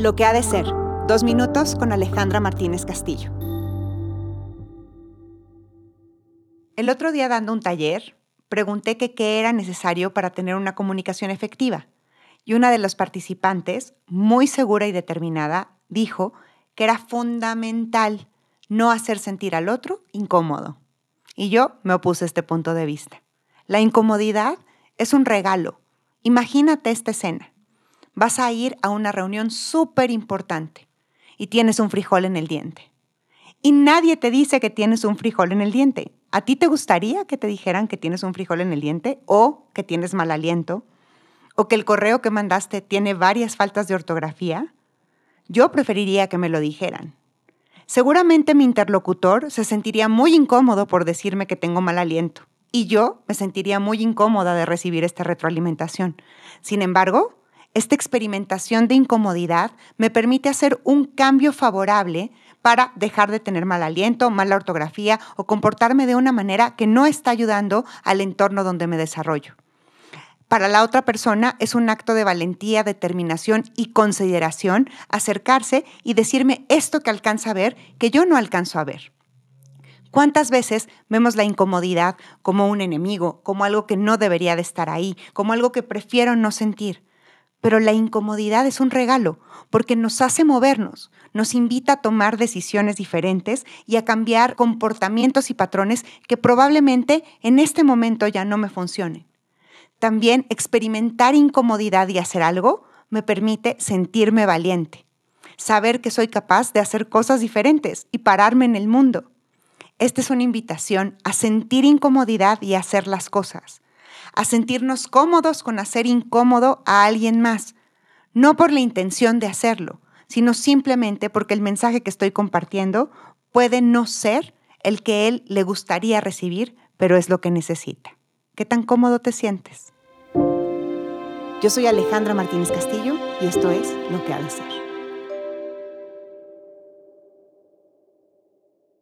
Lo que ha de ser. Dos minutos con Alejandra Martínez Castillo. El otro día dando un taller, pregunté que qué era necesario para tener una comunicación efectiva. Y una de los participantes, muy segura y determinada, dijo que era fundamental no hacer sentir al otro incómodo. Y yo me opuse a este punto de vista. La incomodidad es un regalo. Imagínate esta escena vas a ir a una reunión súper importante y tienes un frijol en el diente. Y nadie te dice que tienes un frijol en el diente. ¿A ti te gustaría que te dijeran que tienes un frijol en el diente o que tienes mal aliento o que el correo que mandaste tiene varias faltas de ortografía? Yo preferiría que me lo dijeran. Seguramente mi interlocutor se sentiría muy incómodo por decirme que tengo mal aliento y yo me sentiría muy incómoda de recibir esta retroalimentación. Sin embargo, esta experimentación de incomodidad me permite hacer un cambio favorable para dejar de tener mal aliento, mala ortografía o comportarme de una manera que no está ayudando al entorno donde me desarrollo. Para la otra persona es un acto de valentía, determinación y consideración acercarse y decirme esto que alcanza a ver que yo no alcanzo a ver. ¿Cuántas veces vemos la incomodidad como un enemigo, como algo que no debería de estar ahí, como algo que prefiero no sentir? Pero la incomodidad es un regalo porque nos hace movernos, nos invita a tomar decisiones diferentes y a cambiar comportamientos y patrones que probablemente en este momento ya no me funcionen. También experimentar incomodidad y hacer algo me permite sentirme valiente, saber que soy capaz de hacer cosas diferentes y pararme en el mundo. Esta es una invitación a sentir incomodidad y hacer las cosas a sentirnos cómodos con hacer incómodo a alguien más, no por la intención de hacerlo, sino simplemente porque el mensaje que estoy compartiendo puede no ser el que él le gustaría recibir, pero es lo que necesita. ¿Qué tan cómodo te sientes? Yo soy Alejandra Martínez Castillo y esto es Lo que ha de ser.